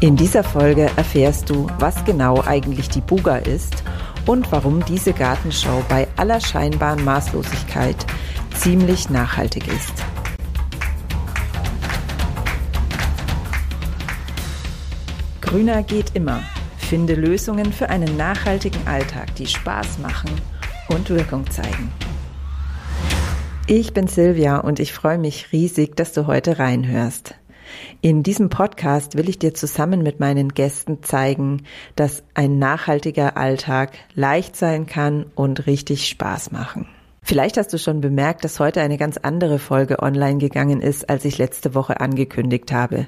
In dieser Folge erfährst du, was genau eigentlich die Buga ist und warum diese Gartenschau bei aller scheinbaren Maßlosigkeit ziemlich nachhaltig ist. Grüner geht immer. Finde Lösungen für einen nachhaltigen Alltag, die Spaß machen und Wirkung zeigen. Ich bin Silvia und ich freue mich riesig, dass du heute reinhörst. In diesem Podcast will ich dir zusammen mit meinen Gästen zeigen, dass ein nachhaltiger Alltag leicht sein kann und richtig Spaß machen. Vielleicht hast du schon bemerkt, dass heute eine ganz andere Folge online gegangen ist, als ich letzte Woche angekündigt habe.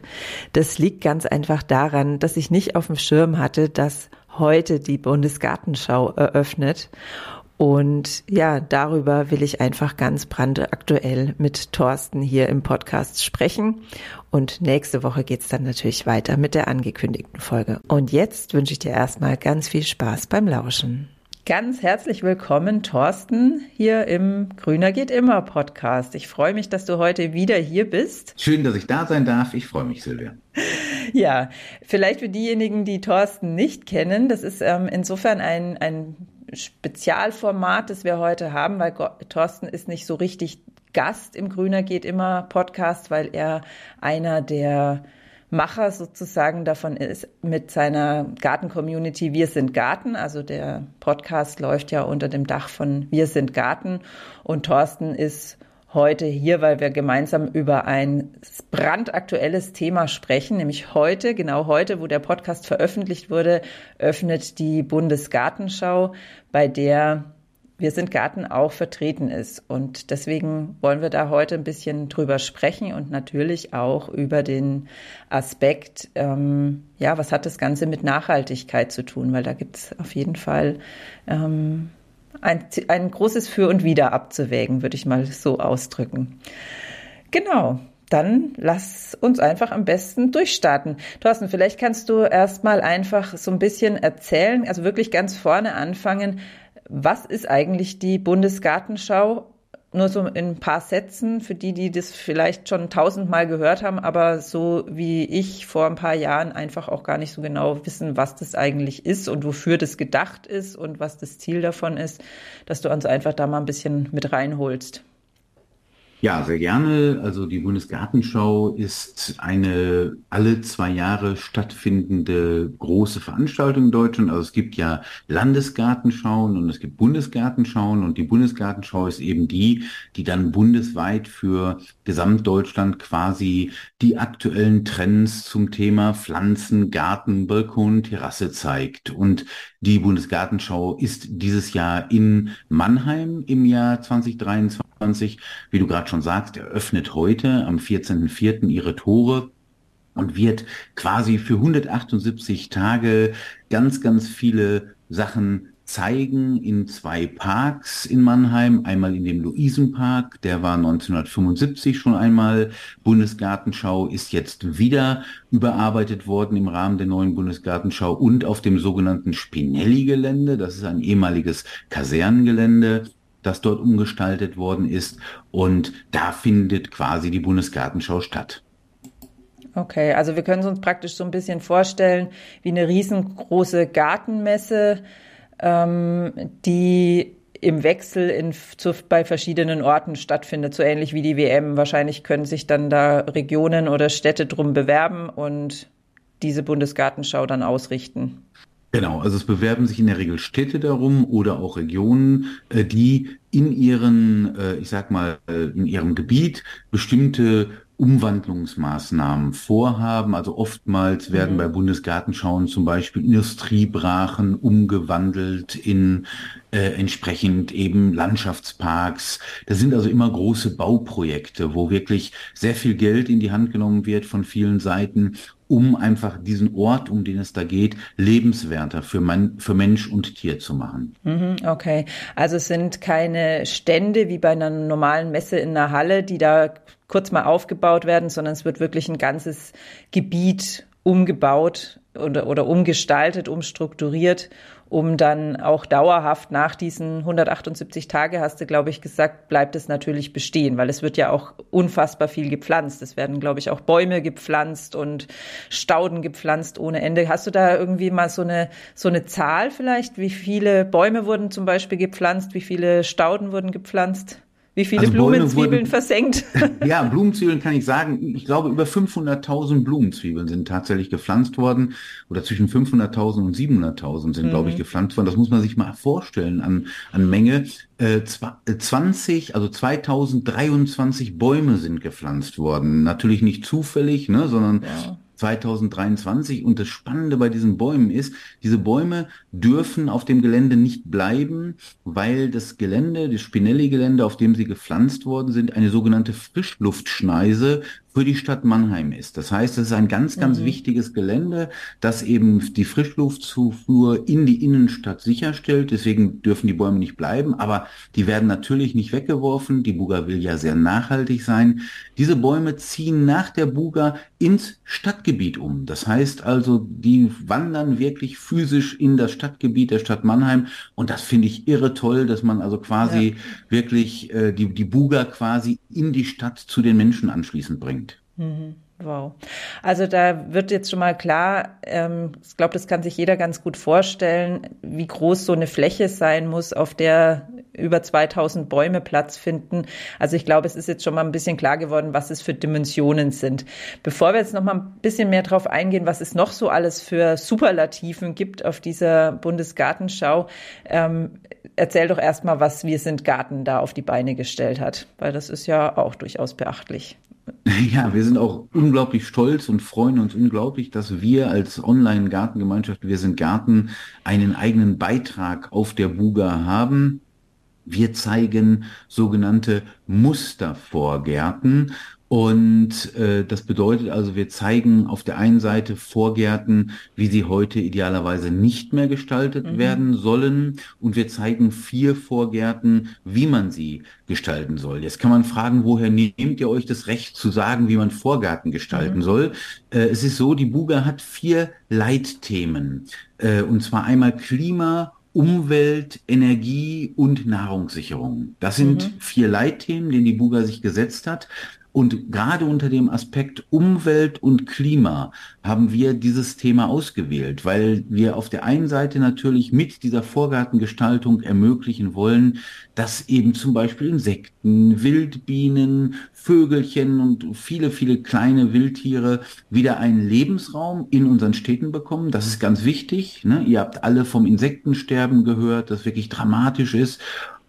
Das liegt ganz einfach daran, dass ich nicht auf dem Schirm hatte, dass heute die Bundesgartenschau eröffnet und ja, darüber will ich einfach ganz brandaktuell mit Thorsten hier im Podcast sprechen. Und nächste Woche geht's dann natürlich weiter mit der angekündigten Folge. Und jetzt wünsche ich dir erstmal ganz viel Spaß beim Lauschen. Ganz herzlich willkommen, Thorsten, hier im Grüner geht immer Podcast. Ich freue mich, dass du heute wieder hier bist. Schön, dass ich da sein darf. Ich freue mich, Silvia. Ja, vielleicht für diejenigen, die Thorsten nicht kennen, das ist ähm, insofern ein, ein Spezialformat, das wir heute haben, weil Thorsten ist nicht so richtig Gast im Grüner geht immer Podcast, weil er einer der Macher sozusagen davon ist mit seiner Garten-Community Wir sind Garten. Also der Podcast läuft ja unter dem Dach von Wir sind Garten und Thorsten ist heute hier, weil wir gemeinsam über ein brandaktuelles Thema sprechen, nämlich heute, genau heute, wo der Podcast veröffentlicht wurde, öffnet die Bundesgartenschau, bei der wir sind Garten auch vertreten ist. Und deswegen wollen wir da heute ein bisschen drüber sprechen und natürlich auch über den Aspekt, ähm, ja, was hat das Ganze mit Nachhaltigkeit zu tun? Weil da gibt es auf jeden Fall ähm, ein, ein großes Für und Wider abzuwägen, würde ich mal so ausdrücken. Genau. Dann lass uns einfach am besten durchstarten. Thorsten, vielleicht kannst du erstmal einfach so ein bisschen erzählen, also wirklich ganz vorne anfangen. Was ist eigentlich die Bundesgartenschau? Nur so in ein paar Sätzen für die, die das vielleicht schon tausendmal gehört haben, aber so wie ich vor ein paar Jahren einfach auch gar nicht so genau wissen, was das eigentlich ist und wofür das gedacht ist und was das Ziel davon ist, dass du uns einfach da mal ein bisschen mit reinholst. Ja, sehr gerne. Also die Bundesgartenschau ist eine alle zwei Jahre stattfindende große Veranstaltung in Deutschland. Also es gibt ja Landesgartenschauen und es gibt Bundesgartenschauen und die Bundesgartenschau ist eben die, die dann bundesweit für Gesamtdeutschland quasi die aktuellen Trends zum Thema Pflanzen, Garten, Balkon, Terrasse zeigt. Und die Bundesgartenschau ist dieses Jahr in Mannheim im Jahr 2023 wie du gerade schon sagst, eröffnet heute am 14.04. ihre Tore und wird quasi für 178 Tage ganz, ganz viele Sachen zeigen in zwei Parks in Mannheim. Einmal in dem Luisenpark, der war 1975 schon einmal Bundesgartenschau, ist jetzt wieder überarbeitet worden im Rahmen der neuen Bundesgartenschau und auf dem sogenannten Spinelli-Gelände. Das ist ein ehemaliges Kasernengelände das dort umgestaltet worden ist. Und da findet quasi die Bundesgartenschau statt. Okay, also wir können uns praktisch so ein bisschen vorstellen wie eine riesengroße Gartenmesse, ähm, die im Wechsel in, zu, bei verschiedenen Orten stattfindet, so ähnlich wie die WM. Wahrscheinlich können sich dann da Regionen oder Städte drum bewerben und diese Bundesgartenschau dann ausrichten. Genau, also es bewerben sich in der Regel Städte darum oder auch Regionen, äh, die in ihren, äh, ich sag mal, in ihrem Gebiet bestimmte Umwandlungsmaßnahmen vorhaben. Also oftmals werden mhm. bei Bundesgartenschauen zum Beispiel Industriebrachen umgewandelt in äh, entsprechend eben Landschaftsparks. Das sind also immer große Bauprojekte, wo wirklich sehr viel Geld in die Hand genommen wird von vielen Seiten, um einfach diesen Ort, um den es da geht, lebenswerter für, man, für Mensch und Tier zu machen. Mhm, okay, also es sind keine Stände wie bei einer normalen Messe in einer Halle, die da kurz mal aufgebaut werden, sondern es wird wirklich ein ganzes Gebiet umgebaut oder, oder umgestaltet, umstrukturiert, um dann auch dauerhaft nach diesen 178 Tage, hast du, glaube ich, gesagt, bleibt es natürlich bestehen, weil es wird ja auch unfassbar viel gepflanzt. Es werden, glaube ich, auch Bäume gepflanzt und Stauden gepflanzt ohne Ende. Hast du da irgendwie mal so eine, so eine Zahl vielleicht? Wie viele Bäume wurden zum Beispiel gepflanzt? Wie viele Stauden wurden gepflanzt? Wie viele also Blumenzwiebeln wurden, versenkt? Ja, Blumenzwiebeln kann ich sagen. Ich glaube, über 500.000 Blumenzwiebeln sind tatsächlich gepflanzt worden. Oder zwischen 500.000 und 700.000 sind, mhm. glaube ich, mhm. gepflanzt worden. Das muss man sich mal vorstellen an, an Menge. Äh, 20, also 2023 Bäume sind gepflanzt worden. Natürlich nicht zufällig, ne, sondern ja 2023. Und das Spannende bei diesen Bäumen ist, diese Bäume dürfen auf dem Gelände nicht bleiben, weil das Gelände, das Spinelli-Gelände, auf dem sie gepflanzt worden sind, eine sogenannte Frischluftschneise für die Stadt Mannheim ist. Das heißt, es ist ein ganz, ganz mhm. wichtiges Gelände, das eben die Frischluftzufuhr in die Innenstadt sicherstellt. Deswegen dürfen die Bäume nicht bleiben, aber die werden natürlich nicht weggeworfen. Die Buga will ja sehr nachhaltig sein. Diese Bäume ziehen nach der Buga ins Stadtgebiet um. Das heißt also, die wandern wirklich physisch in das Stadtgebiet der Stadt Mannheim. Und das finde ich irre toll, dass man also quasi ja. wirklich äh, die, die Buga quasi in die Stadt zu den Menschen anschließend bringt. Mhm. Wow. Also da wird jetzt schon mal klar, ähm, ich glaube, das kann sich jeder ganz gut vorstellen, wie groß so eine Fläche sein muss, auf der über 2000 Bäume Platz finden. Also ich glaube, es ist jetzt schon mal ein bisschen klar geworden, was es für Dimensionen sind. Bevor wir jetzt noch mal ein bisschen mehr drauf eingehen, was es noch so alles für Superlativen gibt auf dieser Bundesgartenschau, ähm, erzähl doch erstmal, was Wir sind Garten da auf die Beine gestellt hat, weil das ist ja auch durchaus beachtlich. Ja, wir sind auch unglaublich stolz und freuen uns unglaublich, dass wir als Online-Gartengemeinschaft, wir sind Garten, einen eigenen Beitrag auf der Buga haben. Wir zeigen sogenannte Mustervorgärten und äh, das bedeutet also, wir zeigen auf der einen Seite Vorgärten, wie sie heute idealerweise nicht mehr gestaltet mhm. werden sollen. Und wir zeigen vier Vorgärten, wie man sie gestalten soll. Jetzt kann man fragen, woher nehmt ihr euch das Recht zu sagen, wie man Vorgärten gestalten mhm. soll? Äh, es ist so, die Buga hat vier Leitthemen. Äh, und zwar einmal Klima, Umwelt, Energie und Nahrungssicherung. Das sind mhm. vier Leitthemen, denen die Buga sich gesetzt hat. Und gerade unter dem Aspekt Umwelt und Klima haben wir dieses Thema ausgewählt, weil wir auf der einen Seite natürlich mit dieser Vorgartengestaltung ermöglichen wollen, dass eben zum Beispiel Insekten, Wildbienen, Vögelchen und viele, viele kleine Wildtiere wieder einen Lebensraum in unseren Städten bekommen. Das ist ganz wichtig. Ne? Ihr habt alle vom Insektensterben gehört, das wirklich dramatisch ist.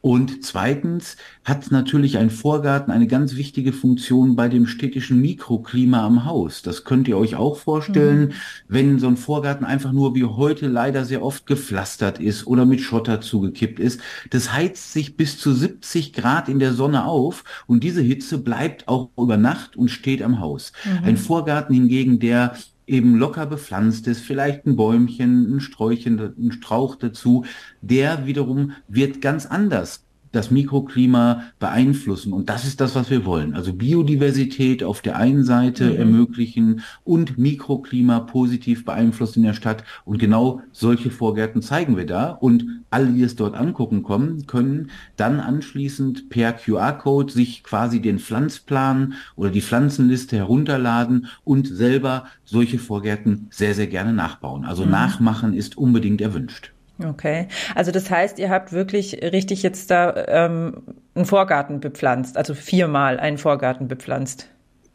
Und zweitens hat natürlich ein Vorgarten eine ganz wichtige Funktion bei dem städtischen Mikroklima am Haus. Das könnt ihr euch auch vorstellen, mhm. wenn so ein Vorgarten einfach nur wie heute leider sehr oft gepflastert ist oder mit Schotter zugekippt ist. Das heizt sich bis zu 70 Grad in der Sonne auf und diese Hitze bleibt auch über Nacht und steht am Haus. Mhm. Ein Vorgarten hingegen, der eben locker bepflanzt ist, vielleicht ein Bäumchen, ein Sträuchchen, ein Strauch dazu, der wiederum wird ganz anders das Mikroklima beeinflussen. Und das ist das, was wir wollen. Also Biodiversität auf der einen Seite mhm. ermöglichen und Mikroklima positiv beeinflussen in der Stadt. Und genau solche Vorgärten zeigen wir da. Und alle, die es dort angucken kommen, können dann anschließend per QR-Code sich quasi den Pflanzplan oder die Pflanzenliste herunterladen und selber solche Vorgärten sehr, sehr gerne nachbauen. Also mhm. nachmachen ist unbedingt erwünscht. Okay, also das heißt, ihr habt wirklich richtig jetzt da ähm, einen Vorgarten bepflanzt, also viermal einen Vorgarten bepflanzt.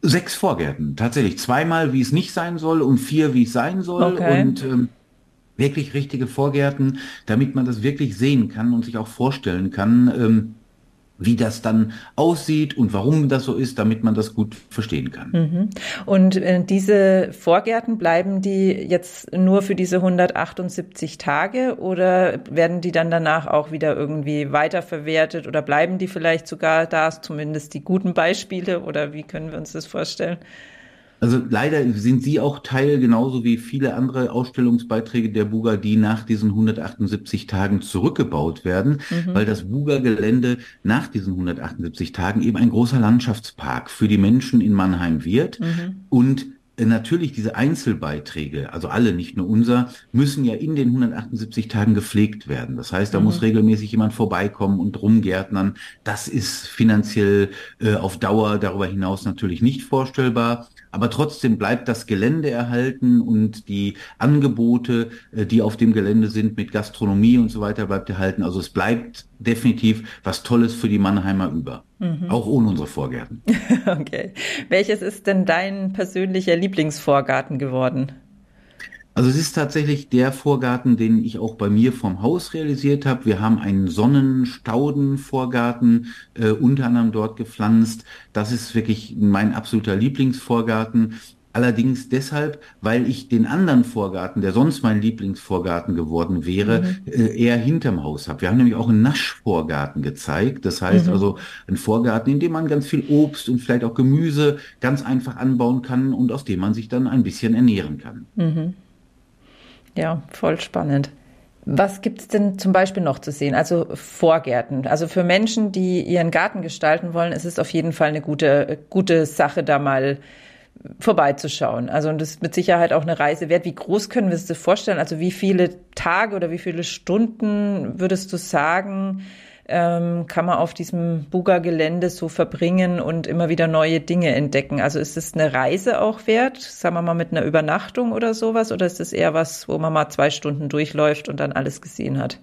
Sechs Vorgärten, tatsächlich. Zweimal, wie es nicht sein soll und vier, wie es sein soll. Okay. Und ähm, wirklich richtige Vorgärten, damit man das wirklich sehen kann und sich auch vorstellen kann. Ähm, wie das dann aussieht und warum das so ist, damit man das gut verstehen kann. Mhm. Und äh, diese Vorgärten, bleiben die jetzt nur für diese 178 Tage oder werden die dann danach auch wieder irgendwie weiterverwertet oder bleiben die vielleicht sogar da, zumindest die guten Beispiele oder wie können wir uns das vorstellen? Also leider sind Sie auch Teil, genauso wie viele andere Ausstellungsbeiträge der Buga, die nach diesen 178 Tagen zurückgebaut werden, mhm. weil das Buga-Gelände nach diesen 178 Tagen eben ein großer Landschaftspark für die Menschen in Mannheim wird. Mhm. Und natürlich diese Einzelbeiträge, also alle, nicht nur unser, müssen ja in den 178 Tagen gepflegt werden. Das heißt, da mhm. muss regelmäßig jemand vorbeikommen und rumgärtnern. Das ist finanziell äh, auf Dauer darüber hinaus natürlich nicht vorstellbar. Aber trotzdem bleibt das Gelände erhalten und die Angebote, äh, die auf dem Gelände sind mit Gastronomie und so weiter, bleibt erhalten. Also es bleibt definitiv was Tolles für die Mannheimer über. Mhm. Auch ohne unsere Vorgärten. okay. Welches ist denn dein persönlicher Lieblingsvorgarten geworden? Also es ist tatsächlich der Vorgarten, den ich auch bei mir vom Haus realisiert habe. Wir haben einen Sonnenstaudenvorgarten äh, unter anderem dort gepflanzt. Das ist wirklich mein absoluter Lieblingsvorgarten. Allerdings deshalb, weil ich den anderen Vorgarten, der sonst mein Lieblingsvorgarten geworden wäre, mhm. äh, eher hinterm Haus habe. Wir haben nämlich auch einen Naschvorgarten gezeigt. Das heißt mhm. also ein Vorgarten, in dem man ganz viel Obst und vielleicht auch Gemüse ganz einfach anbauen kann und aus dem man sich dann ein bisschen ernähren kann. Mhm. Ja, voll spannend. Was gibt es denn zum Beispiel noch zu sehen? Also Vorgärten. Also für Menschen, die ihren Garten gestalten wollen, ist es auf jeden Fall eine gute, gute Sache, da mal vorbeizuschauen. Also und das ist mit Sicherheit auch eine Reise wert. Wie groß können wir es dir vorstellen? Also wie viele Tage oder wie viele Stunden würdest du sagen, ähm, kann man auf diesem Buga-Gelände so verbringen und immer wieder neue Dinge entdecken. Also ist es eine Reise auch wert, sagen wir mal mit einer Übernachtung oder sowas, oder ist es eher was, wo man mal zwei Stunden durchläuft und dann alles gesehen hat?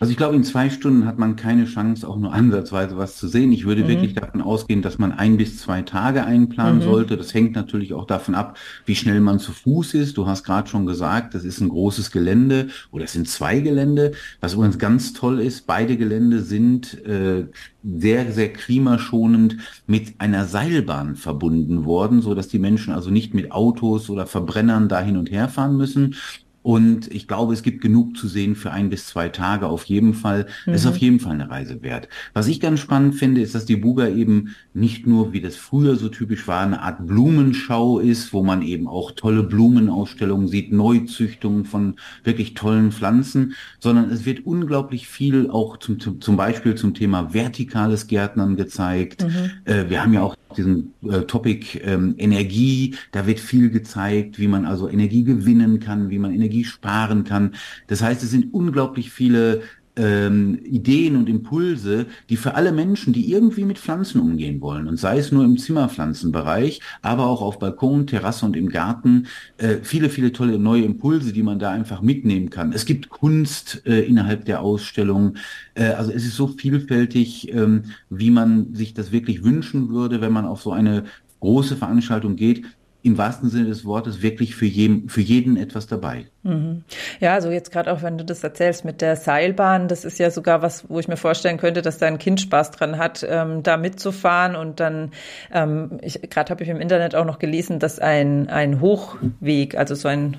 Also ich glaube, in zwei Stunden hat man keine Chance, auch nur ansatzweise was zu sehen. Ich würde mhm. wirklich davon ausgehen, dass man ein bis zwei Tage einplanen mhm. sollte. Das hängt natürlich auch davon ab, wie schnell man zu Fuß ist. Du hast gerade schon gesagt, das ist ein großes Gelände oder es sind zwei Gelände. Was übrigens ganz toll ist, beide Gelände sind äh, sehr, sehr klimaschonend mit einer Seilbahn verbunden worden, so dass die Menschen also nicht mit Autos oder Verbrennern da hin und her fahren müssen, und ich glaube, es gibt genug zu sehen für ein bis zwei Tage auf jeden Fall. Mhm. Es ist auf jeden Fall eine Reise wert. Was ich ganz spannend finde, ist, dass die Buga eben nicht nur, wie das früher so typisch war, eine Art Blumenschau ist, wo man eben auch tolle Blumenausstellungen sieht, Neuzüchtungen von wirklich tollen Pflanzen, sondern es wird unglaublich viel auch zum, zum Beispiel zum Thema vertikales Gärtnern gezeigt. Mhm. Äh, wir haben ja auch diesen äh, Topic ähm, Energie, da wird viel gezeigt, wie man also Energie gewinnen kann, wie man Energie sparen kann. Das heißt, es sind unglaublich viele ähm, Ideen und Impulse, die für alle Menschen, die irgendwie mit Pflanzen umgehen wollen, und sei es nur im Zimmerpflanzenbereich, aber auch auf Balkon, Terrasse und im Garten, äh, viele, viele tolle neue Impulse, die man da einfach mitnehmen kann. Es gibt Kunst äh, innerhalb der Ausstellung. Äh, also es ist so vielfältig, ähm, wie man sich das wirklich wünschen würde, wenn man auf so eine große Veranstaltung geht im wahrsten Sinne des Wortes wirklich für jeden, für jeden etwas dabei. Mhm. Ja, also jetzt gerade auch, wenn du das erzählst mit der Seilbahn, das ist ja sogar was, wo ich mir vorstellen könnte, dass da ein Kind Spaß dran hat, ähm, da mitzufahren und dann, ähm, gerade habe ich im Internet auch noch gelesen, dass ein, ein Hochweg, also so ein,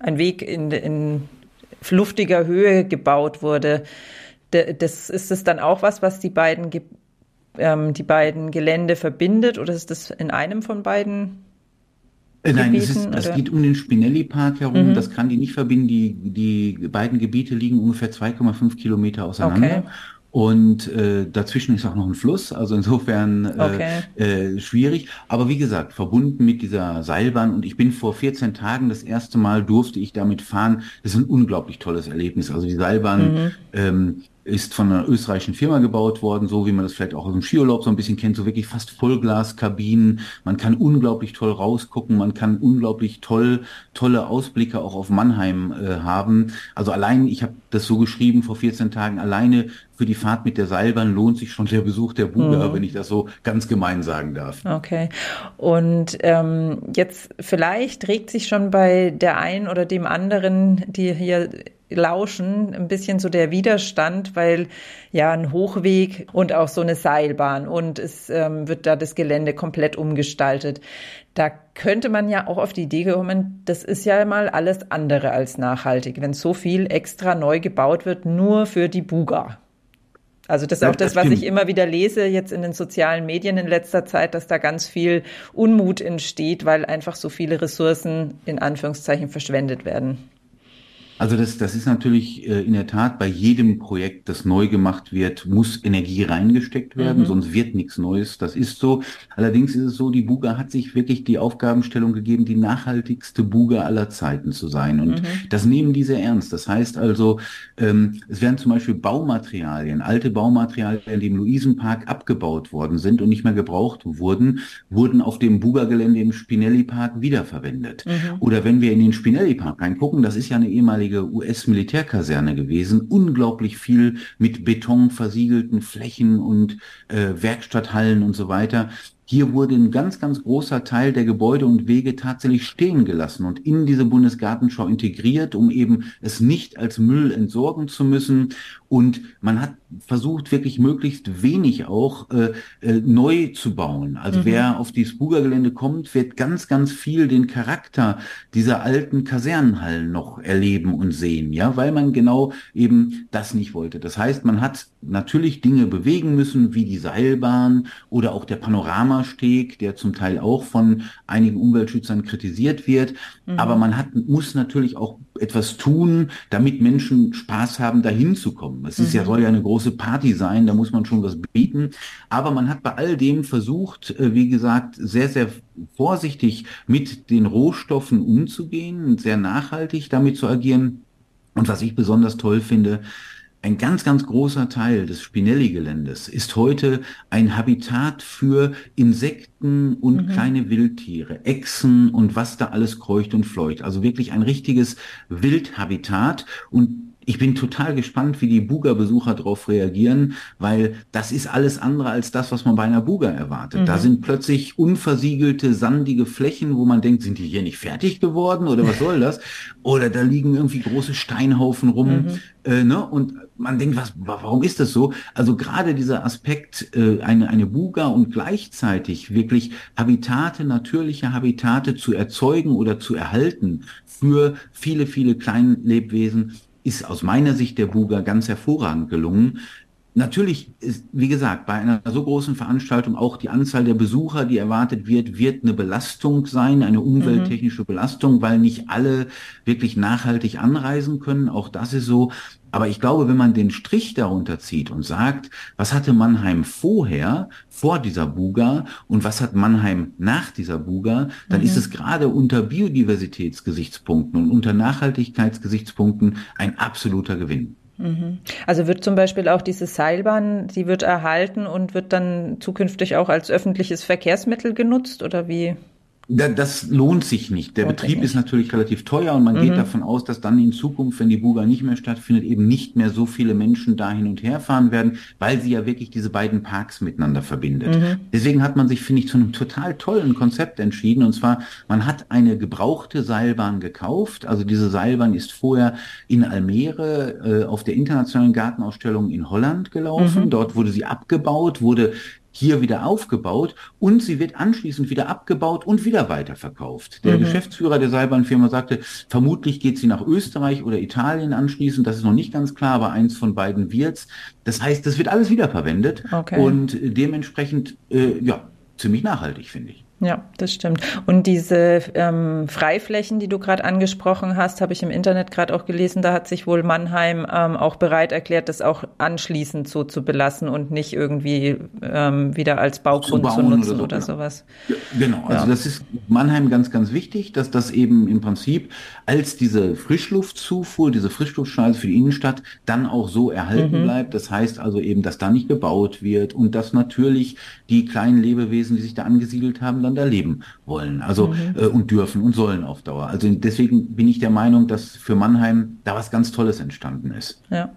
ein Weg in, in luftiger Höhe gebaut wurde. Das ist es dann auch was, was die beiden, ähm, die beiden Gelände verbindet oder ist das in einem von beiden Nein, es, ist, es geht um den Spinelli-Park herum. Mhm. Das kann die nicht verbinden. Die, die beiden Gebiete liegen ungefähr 2,5 Kilometer auseinander. Okay. Und äh, dazwischen ist auch noch ein Fluss, also insofern äh, okay. äh, schwierig. Aber wie gesagt, verbunden mit dieser Seilbahn. Und ich bin vor 14 Tagen das erste Mal durfte ich damit fahren. Das ist ein unglaublich tolles Erlebnis. Also die Seilbahn mhm. ähm, ist von einer österreichischen Firma gebaut worden, so wie man das vielleicht auch aus dem Skiurlaub so ein bisschen kennt, so wirklich fast Vollglaskabinen. Man kann unglaublich toll rausgucken, man kann unglaublich toll, tolle Ausblicke auch auf Mannheim äh, haben. Also allein, ich habe das so geschrieben vor 14 Tagen, alleine für die Fahrt mit der Seilbahn lohnt sich schon der Besuch der Buga, mhm. wenn ich das so ganz gemein sagen darf. Okay. Und ähm, jetzt vielleicht regt sich schon bei der einen oder dem anderen, die hier lauschen, ein bisschen so der Widerstand, weil ja ein Hochweg und auch so eine Seilbahn und es ähm, wird da das Gelände komplett umgestaltet. Da könnte man ja auch auf die Idee kommen, das ist ja mal alles andere als nachhaltig, wenn so viel extra neu gebaut wird, nur für die Buga. Also das ist auch das, was ich immer wieder lese jetzt in den sozialen Medien in letzter Zeit, dass da ganz viel Unmut entsteht, weil einfach so viele Ressourcen in Anführungszeichen verschwendet werden. Also das, das ist natürlich äh, in der Tat bei jedem Projekt, das neu gemacht wird, muss Energie reingesteckt werden, mhm. sonst wird nichts Neues. Das ist so. Allerdings ist es so, die Buga hat sich wirklich die Aufgabenstellung gegeben, die nachhaltigste Buga aller Zeiten zu sein. Und mhm. das nehmen diese ernst. Das heißt also, ähm, es werden zum Beispiel Baumaterialien, alte Baumaterialien, die im Luisenpark abgebaut worden sind und nicht mehr gebraucht wurden, wurden auf dem Buga-Gelände im Spinelli-Park wiederverwendet. Mhm. Oder wenn wir in den Spinelli-Park reingucken, das ist ja eine ehemalige ehemalige US-Militärkaserne gewesen. Unglaublich viel mit Beton versiegelten Flächen und äh, Werkstatthallen und so weiter. Hier wurde ein ganz, ganz großer Teil der Gebäude und Wege tatsächlich stehen gelassen und in diese Bundesgartenschau integriert, um eben es nicht als Müll entsorgen zu müssen. Und man hat versucht, wirklich möglichst wenig auch äh, äh, neu zu bauen. Also mhm. wer auf die Spuga-Gelände kommt, wird ganz, ganz viel den Charakter dieser alten Kasernenhallen noch erleben und sehen, ja, weil man genau eben das nicht wollte. Das heißt, man hat natürlich Dinge bewegen müssen, wie die Seilbahn oder auch der Panoramasteg, der zum Teil auch von einigen Umweltschützern kritisiert wird. Mhm. Aber man hat, muss natürlich auch etwas tun, damit Menschen Spaß haben, dahin zu kommen. Es ist mhm. ja, soll ja eine große Party sein, da muss man schon was bieten. Aber man hat bei all dem versucht, äh, wie gesagt, sehr, sehr vorsichtig mit den Rohstoffen umzugehen, sehr nachhaltig damit zu agieren. Und was ich besonders toll finde, ein ganz, ganz großer Teil des Spinelli-Geländes ist heute ein Habitat für Insekten und mhm. kleine Wildtiere, Echsen und was da alles kreucht und fleucht. Also wirklich ein richtiges Wildhabitat und ich bin total gespannt, wie die Buga-Besucher darauf reagieren, weil das ist alles andere als das, was man bei einer Buga erwartet. Mhm. Da sind plötzlich unversiegelte, sandige Flächen, wo man denkt, sind die hier nicht fertig geworden oder was soll das? Oder da liegen irgendwie große Steinhaufen rum. Mhm. Äh, ne? Und man denkt, was, warum ist das so? Also gerade dieser Aspekt, äh, eine, eine Buga und gleichzeitig wirklich Habitate, natürliche Habitate zu erzeugen oder zu erhalten für viele, viele Kleinlebwesen, ist aus meiner Sicht der Buga ganz hervorragend gelungen. Natürlich ist, wie gesagt, bei einer so großen Veranstaltung auch die Anzahl der Besucher, die erwartet wird, wird eine Belastung sein, eine umwelttechnische mhm. Belastung, weil nicht alle wirklich nachhaltig anreisen können. Auch das ist so. Aber ich glaube, wenn man den Strich darunter zieht und sagt, was hatte Mannheim vorher, vor dieser Buga und was hat Mannheim nach dieser Buga, dann mhm. ist es gerade unter Biodiversitätsgesichtspunkten und unter Nachhaltigkeitsgesichtspunkten ein absoluter Gewinn. Mhm. Also wird zum Beispiel auch diese Seilbahn, die wird erhalten und wird dann zukünftig auch als öffentliches Verkehrsmittel genutzt oder wie? Das lohnt sich nicht. Der Betrieb nicht. ist natürlich relativ teuer und man mhm. geht davon aus, dass dann in Zukunft, wenn die Buga nicht mehr stattfindet, eben nicht mehr so viele Menschen da hin und her fahren werden, weil sie ja wirklich diese beiden Parks miteinander verbindet. Mhm. Deswegen hat man sich, finde ich, zu einem total tollen Konzept entschieden. Und zwar, man hat eine gebrauchte Seilbahn gekauft. Also diese Seilbahn ist vorher in Almere äh, auf der internationalen Gartenausstellung in Holland gelaufen. Mhm. Dort wurde sie abgebaut, wurde hier wieder aufgebaut und sie wird anschließend wieder abgebaut und wieder weiterverkauft. Der mhm. Geschäftsführer der Seilbahnfirma sagte, vermutlich geht sie nach Österreich oder Italien anschließend, das ist noch nicht ganz klar, aber eins von beiden wird's. Das heißt, das wird alles wiederverwendet okay. und dementsprechend äh, ja ziemlich nachhaltig, finde ich. Ja, das stimmt. Und diese ähm, Freiflächen, die du gerade angesprochen hast, habe ich im Internet gerade auch gelesen, da hat sich wohl Mannheim ähm, auch bereit erklärt, das auch anschließend so zu belassen und nicht irgendwie ähm, wieder als Baugrund zu, zu nutzen oder, so, oder genau. sowas. Ja, genau, also ja. das ist Mannheim ganz, ganz wichtig, dass das eben im Prinzip als diese Frischluftzufuhr, diese Frischluftschneise für die Innenstadt dann auch so erhalten mhm. bleibt. Das heißt also eben, dass da nicht gebaut wird und dass natürlich die kleinen Lebewesen, die sich da angesiedelt haben, miteinander leben wollen, also mhm. äh, und dürfen und sollen auf Dauer. Also deswegen bin ich der Meinung, dass für Mannheim da was ganz Tolles entstanden ist. Ja,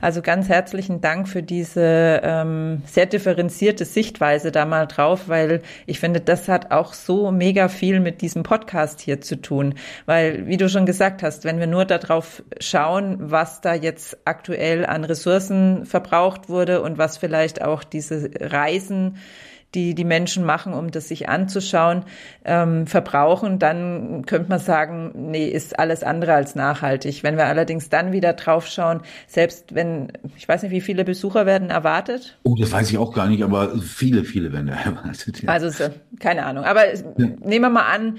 also ganz herzlichen Dank für diese ähm, sehr differenzierte Sichtweise da mal drauf, weil ich finde, das hat auch so mega viel mit diesem Podcast hier zu tun, weil wie du schon gesagt hast, wenn wir nur darauf schauen, was da jetzt aktuell an Ressourcen verbraucht wurde und was vielleicht auch diese Reisen die die Menschen machen, um das sich anzuschauen, ähm, verbrauchen, dann könnte man sagen, nee, ist alles andere als nachhaltig. Wenn wir allerdings dann wieder draufschauen, selbst wenn, ich weiß nicht, wie viele Besucher werden erwartet? Oh, das weiß ich auch gar nicht, aber viele, viele werden erwartet. Ja. Also, keine Ahnung. Aber ja. nehmen wir mal an,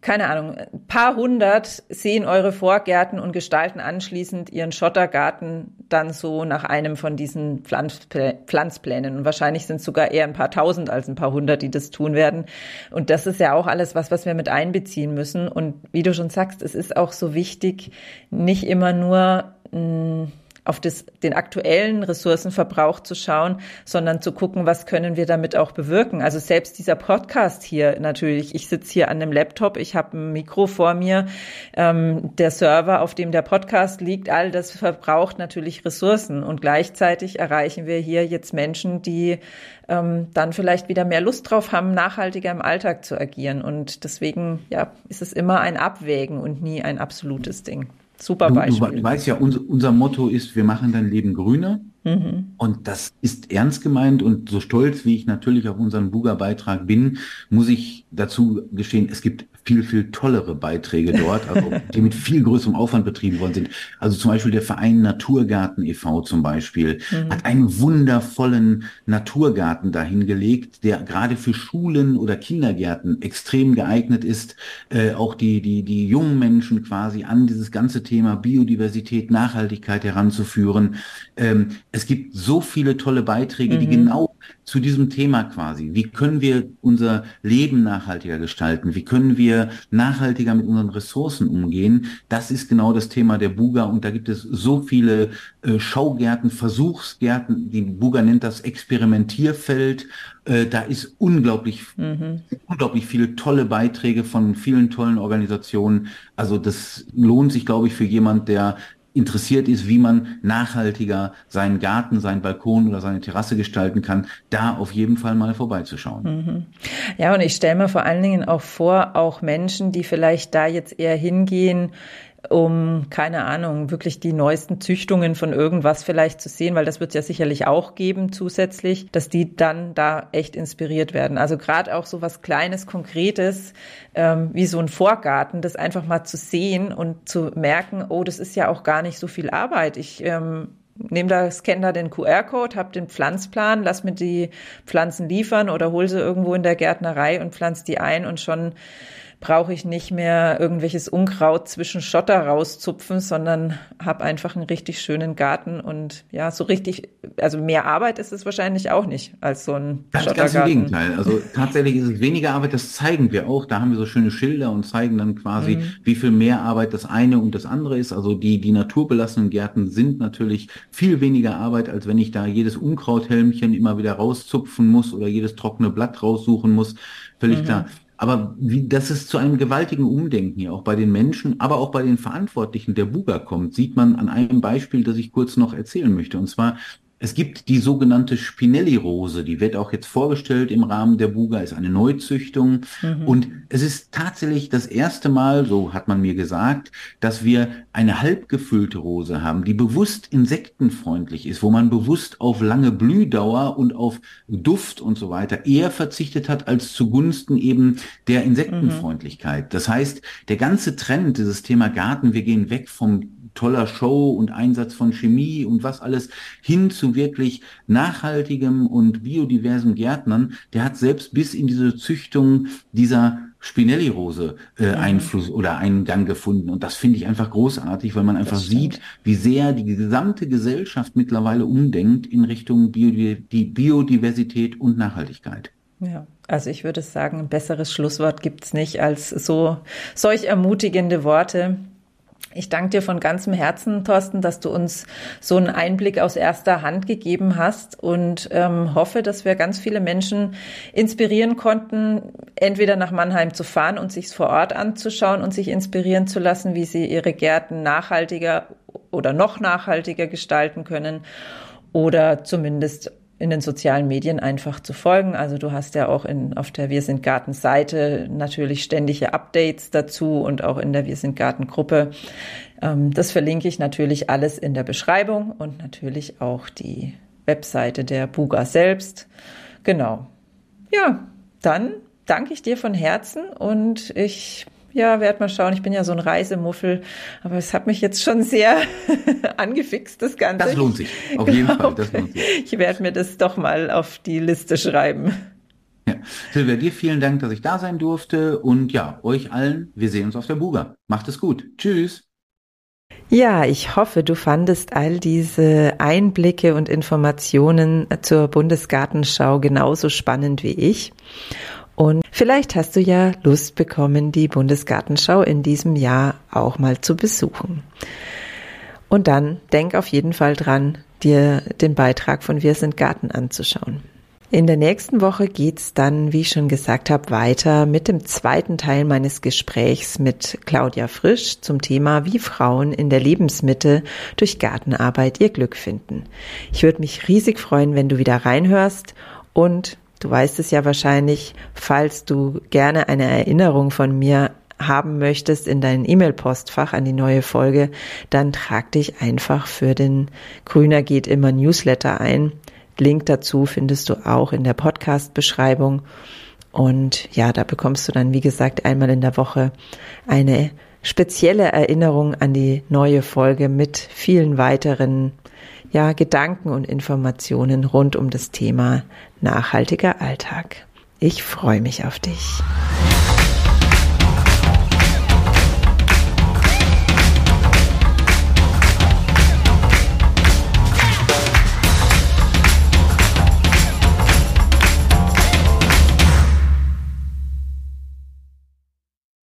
keine Ahnung, ein paar hundert sehen eure Vorgärten und gestalten anschließend ihren Schottergarten dann so nach einem von diesen Pflanzplänen. Und wahrscheinlich sind es sogar eher ein paar tausend als ein paar hundert, die das tun werden. Und das ist ja auch alles was, was wir mit einbeziehen müssen. Und wie du schon sagst, es ist auch so wichtig, nicht immer nur mh, hm, auf das, den aktuellen Ressourcenverbrauch zu schauen, sondern zu gucken, was können wir damit auch bewirken. Also selbst dieser Podcast hier natürlich, ich sitze hier an einem Laptop, ich habe ein Mikro vor mir, ähm, der Server, auf dem der Podcast liegt, all das verbraucht natürlich Ressourcen und gleichzeitig erreichen wir hier jetzt Menschen, die ähm, dann vielleicht wieder mehr Lust drauf haben, nachhaltiger im Alltag zu agieren. Und deswegen ja, ist es immer ein Abwägen und nie ein absolutes Ding. Super Beispiel. Du, du, weißt ja, unser, unser Motto ist, wir machen dein Leben grüner. Mhm. Und das ist ernst gemeint und so stolz, wie ich natürlich auf unseren Buga-Beitrag bin, muss ich dazu gestehen, es gibt viel, viel tollere Beiträge dort, also, die mit viel größerem Aufwand betrieben worden sind. Also zum Beispiel der Verein Naturgarten e.V. zum Beispiel mhm. hat einen wundervollen Naturgarten dahingelegt, der gerade für Schulen oder Kindergärten extrem geeignet ist, äh, auch die, die, die jungen Menschen quasi an dieses ganze Thema Biodiversität, Nachhaltigkeit heranzuführen. Ähm, es gibt so viele tolle Beiträge, mhm. die genau zu diesem Thema quasi. Wie können wir unser Leben nachhaltiger gestalten? Wie können wir nachhaltiger mit unseren Ressourcen umgehen? Das ist genau das Thema der Buga und da gibt es so viele äh, Schaugärten, Versuchsgärten. Die Buga nennt das Experimentierfeld. Äh, da ist unglaublich, mhm. unglaublich viele tolle Beiträge von vielen tollen Organisationen. Also das lohnt sich, glaube ich, für jemand, der interessiert ist, wie man nachhaltiger seinen Garten, seinen Balkon oder seine Terrasse gestalten kann, da auf jeden Fall mal vorbeizuschauen. Mhm. Ja, und ich stelle mir vor allen Dingen auch vor, auch Menschen, die vielleicht da jetzt eher hingehen, um, keine Ahnung, wirklich die neuesten Züchtungen von irgendwas vielleicht zu sehen, weil das wird es ja sicherlich auch geben zusätzlich, dass die dann da echt inspiriert werden. Also gerade auch so was Kleines, Konkretes, ähm, wie so ein Vorgarten, das einfach mal zu sehen und zu merken, oh, das ist ja auch gar nicht so viel Arbeit. Ich ähm, nehme da, scanne da den QR-Code, habe den Pflanzplan, lass mir die Pflanzen liefern oder hol sie irgendwo in der Gärtnerei und pflanze die ein und schon brauche ich nicht mehr irgendwelches Unkraut zwischen Schotter rauszupfen, sondern habe einfach einen richtig schönen Garten und ja, so richtig, also mehr Arbeit ist es wahrscheinlich auch nicht als so ein ganz, Schottergarten. Ganz im Gegenteil. Also tatsächlich ist es weniger Arbeit, das zeigen wir auch. Da haben wir so schöne Schilder und zeigen dann quasi, mhm. wie viel mehr Arbeit das eine und das andere ist. Also die, die naturbelassenen Gärten sind natürlich viel weniger Arbeit, als wenn ich da jedes Unkrauthelmchen immer wieder rauszupfen muss oder jedes trockene Blatt raussuchen muss. Völlig mhm. klar. Aber wie, dass es zu einem gewaltigen Umdenken hier auch bei den Menschen, aber auch bei den Verantwortlichen der Buga kommt, sieht man an einem Beispiel, das ich kurz noch erzählen möchte. Und zwar es gibt die sogenannte Spinelli-Rose, die wird auch jetzt vorgestellt im Rahmen der Buga, ist eine Neuzüchtung. Mhm. Und es ist tatsächlich das erste Mal, so hat man mir gesagt, dass wir eine halb gefüllte Rose haben, die bewusst insektenfreundlich ist, wo man bewusst auf lange Blühdauer und auf Duft und so weiter eher verzichtet hat als zugunsten eben der Insektenfreundlichkeit. Mhm. Das heißt, der ganze Trend, dieses Thema Garten, wir gehen weg vom toller Show und Einsatz von Chemie und was alles hin zu wirklich nachhaltigem und biodiversem Gärtnern, der hat selbst bis in diese Züchtung dieser Spinelli-Rose äh, mhm. Einfluss oder Eingang gefunden. Und das finde ich einfach großartig, weil man einfach sieht, wie sehr die gesamte Gesellschaft mittlerweile umdenkt in Richtung Biodi die Biodiversität und Nachhaltigkeit. Ja, also ich würde sagen, ein besseres Schlusswort gibt's nicht als so solch ermutigende Worte. Ich danke dir von ganzem Herzen, Thorsten, dass du uns so einen Einblick aus erster Hand gegeben hast und ähm, hoffe, dass wir ganz viele Menschen inspirieren konnten, entweder nach Mannheim zu fahren und sich vor Ort anzuschauen und sich inspirieren zu lassen, wie sie ihre Gärten nachhaltiger oder noch nachhaltiger gestalten können oder zumindest in den sozialen Medien einfach zu folgen. Also du hast ja auch in, auf der Wir sind Garten Seite natürlich ständige Updates dazu und auch in der Wir sind Garten Gruppe. Ähm, das verlinke ich natürlich alles in der Beschreibung und natürlich auch die Webseite der Buga selbst. Genau. Ja, dann danke ich dir von Herzen und ich ja, werd mal schauen. Ich bin ja so ein Reisemuffel, aber es hat mich jetzt schon sehr angefixt, das Ganze. Das lohnt sich, auf jeden Fall. Das lohnt sich. Ich werde mir das doch mal auf die Liste schreiben. Ja, Silvia, dir vielen Dank, dass ich da sein durfte und ja, euch allen, wir sehen uns auf der Buga. Macht es gut. Tschüss. Ja, ich hoffe, du fandest all diese Einblicke und Informationen zur Bundesgartenschau genauso spannend wie ich. Und vielleicht hast du ja Lust bekommen, die Bundesgartenschau in diesem Jahr auch mal zu besuchen. Und dann denk auf jeden Fall dran, dir den Beitrag von Wir sind Garten anzuschauen. In der nächsten Woche geht's dann, wie ich schon gesagt habe, weiter mit dem zweiten Teil meines Gesprächs mit Claudia Frisch zum Thema, wie Frauen in der Lebensmitte durch Gartenarbeit ihr Glück finden. Ich würde mich riesig freuen, wenn du wieder reinhörst und du weißt es ja wahrscheinlich, falls du gerne eine Erinnerung von mir haben möchtest in dein E-Mail-Postfach an die neue Folge, dann trag dich einfach für den Grüner geht immer Newsletter ein. Link dazu findest du auch in der Podcast-Beschreibung. Und ja, da bekommst du dann, wie gesagt, einmal in der Woche eine spezielle Erinnerung an die neue Folge mit vielen weiteren ja, Gedanken und Informationen rund um das Thema nachhaltiger Alltag. Ich freue mich auf dich.